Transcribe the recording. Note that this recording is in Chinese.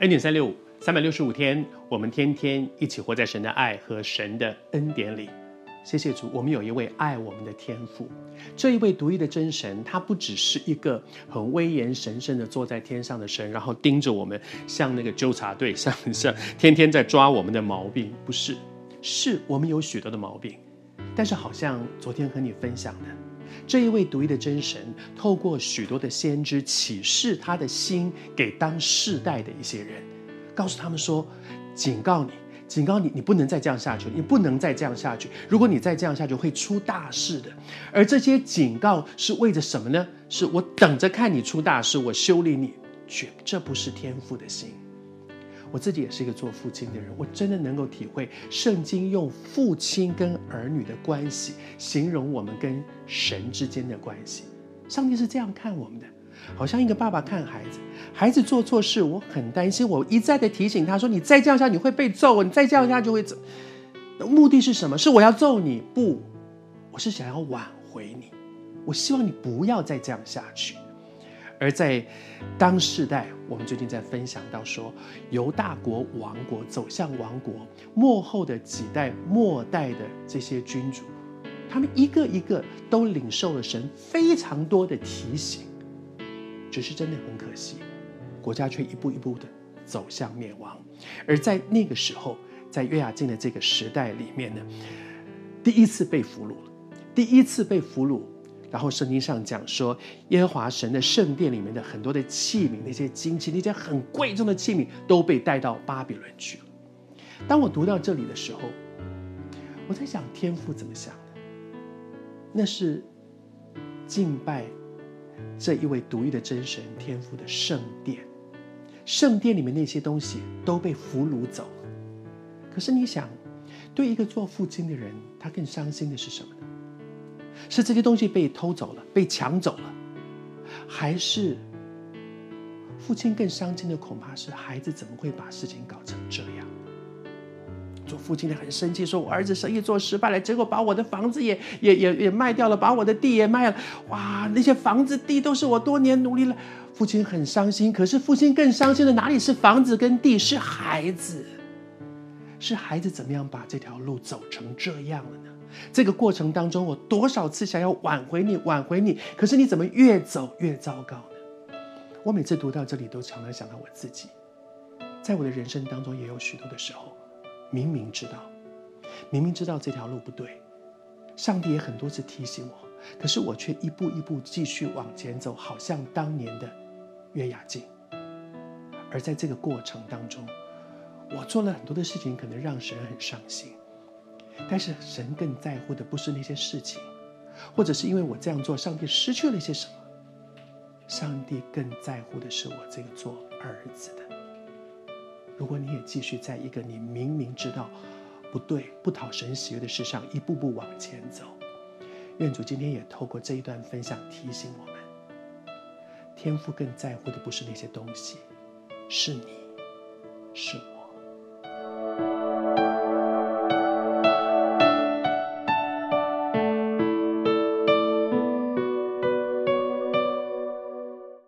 恩典三六五，三百六十五天，我们天天一起活在神的爱和神的恩典里。谢谢主，我们有一位爱我们的天父，这一位独一的真神，他不只是一个很威严神圣的坐在天上的神，然后盯着我们，像那个纠察队，像像天天在抓我们的毛病，不是，是我们有许多的毛病，但是好像昨天和你分享的。这一位独一的真神，透过许多的先知启示他的心给当世代的一些人，告诉他们说：“警告你，警告你，你不能再这样下去，你不能再这样下去。如果你再这样下去，会出大事的。而这些警告是为着什么呢？是我等着看你出大事，我修理你，绝这不是天父的心。”我自己也是一个做父亲的人，我真的能够体会圣经用父亲跟儿女的关系形容我们跟神之间的关系。上帝是这样看我们的，好像一个爸爸看孩子，孩子做错事，我很担心，我一再的提醒他说：“你再这样下，你会被揍，你再这样下就会走？”目的是什么？是我要揍你？不，我是想要挽回你，我希望你不要再这样下去。而在当世代，我们最近在分享到说，由大国亡国走向亡国，末后的几代末代的这些君主，他们一个一个都领受了神非常多的提醒，只是真的很可惜，国家却一步一步的走向灭亡。而在那个时候，在约雅敬的这个时代里面呢，第一次被俘虏了，第一次被俘虏。然后圣经上讲说，耶和华神的圣殿里面的很多的器皿，那些金器，那些很贵重的器皿，都被带到巴比伦去了。当我读到这里的时候，我在想天父怎么想的？那是敬拜这一位独一的真神天父的圣殿，圣殿里面那些东西都被俘虏走了。可是你想，对一个做父亲的人，他更伤心的是什么呢？是这些东西被偷走了，被抢走了，还是父亲更伤心的恐怕是孩子怎么会把事情搞成这样？做父亲的很生气，说我儿子生意做失败了，结果把我的房子也也也也卖掉了，把我的地也卖了。哇，那些房子地都是我多年努力了。父亲很伤心，可是父亲更伤心的哪里是房子跟地，是孩子，是孩子怎么样把这条路走成这样了呢？这个过程当中，我多少次想要挽回你，挽回你，可是你怎么越走越糟糕呢？我每次读到这里，都常常想到我自己，在我的人生当中，也有许多的时候，明明知道，明明知道这条路不对，上帝也很多次提醒我，可是我却一步一步继续往前走，好像当年的约雅静。而在这个过程当中，我做了很多的事情，可能让神很伤心。但是神更在乎的不是那些事情，或者是因为我这样做，上帝失去了些什么。上帝更在乎的是我这个做儿子的。如果你也继续在一个你明明知道不对、不讨神喜悦的事上一步步往前走，愿主今天也透过这一段分享提醒我们：天父更在乎的不是那些东西，是你，是我。